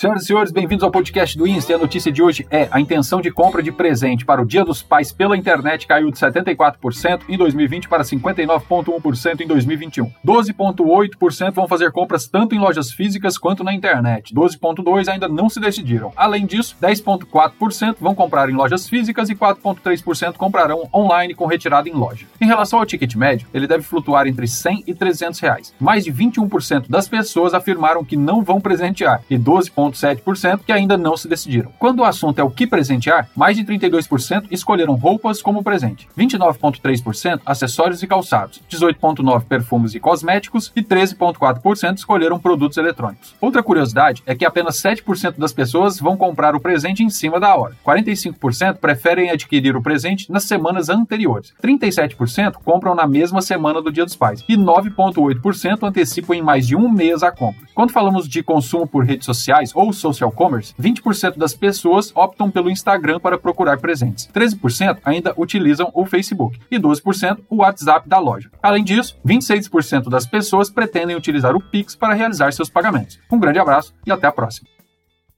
Senhoras e senhores, bem-vindos ao podcast do Insta. E a notícia de hoje é: a intenção de compra de presente para o Dia dos Pais pela internet caiu de 74% em 2020 para 59,1% em 2021. 12,8% vão fazer compras tanto em lojas físicas quanto na internet. 12,2% ainda não se decidiram. Além disso, 10,4% vão comprar em lojas físicas e 4,3% comprarão online com retirada em loja. Em relação ao ticket médio, ele deve flutuar entre 100 e 300 reais. Mais de 21% das pessoas afirmaram que não vão presentear e 12 7% que ainda não se decidiram. Quando o assunto é o que presentear, mais de 32% escolheram roupas como presente, 29,3% acessórios e calçados, 18,9% perfumes e cosméticos e 13,4% escolheram produtos eletrônicos. Outra curiosidade é que apenas 7% das pessoas vão comprar o presente em cima da hora. 45% preferem adquirir o presente nas semanas anteriores. 37% compram na mesma semana do Dia dos Pais e 9,8% antecipam em mais de um mês a compra. Quando falamos de consumo por redes sociais ou social commerce, 20% das pessoas optam pelo Instagram para procurar presentes. 13% ainda utilizam o Facebook e 12% o WhatsApp da loja. Além disso, 26% das pessoas pretendem utilizar o Pix para realizar seus pagamentos. Um grande abraço e até a próxima.